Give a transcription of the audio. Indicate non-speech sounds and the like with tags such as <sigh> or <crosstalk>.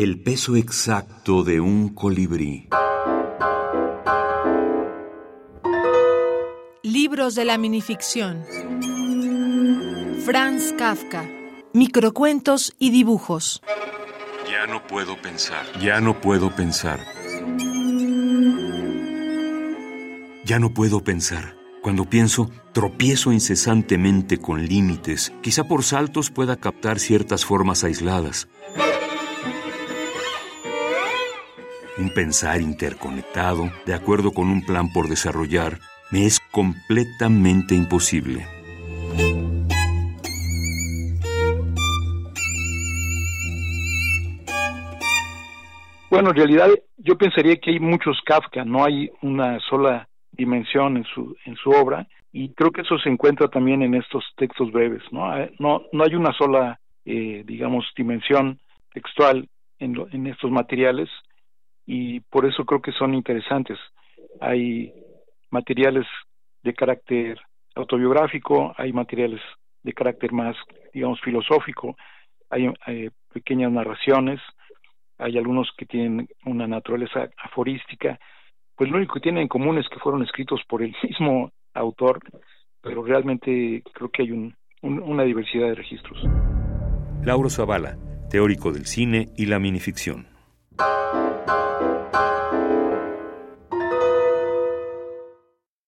El peso exacto de un colibrí. Libros de la minificción. Franz Kafka. Microcuentos y dibujos. Ya no puedo pensar. Ya no puedo pensar. Ya no puedo pensar. Cuando pienso, tropiezo incesantemente con límites. Quizá por saltos pueda captar ciertas formas aisladas. Un pensar interconectado, de acuerdo con un plan por desarrollar, me es completamente imposible. Bueno, en realidad yo pensaría que hay muchos Kafka, no hay una sola dimensión en su en su obra y creo que eso se encuentra también en estos textos breves, no eh, no, no hay una sola eh, digamos dimensión textual en, en estos materiales y por eso creo que son interesantes. Hay materiales de carácter autobiográfico, hay materiales de carácter más, digamos, filosófico, hay eh, pequeñas narraciones, hay algunos que tienen una naturaleza aforística, pues lo único que tienen en común es que fueron escritos por el <laughs> mismo autor, pero realmente creo que hay un, una diversidad de registros. Lauro Zavala, teórico del cine y la minificción.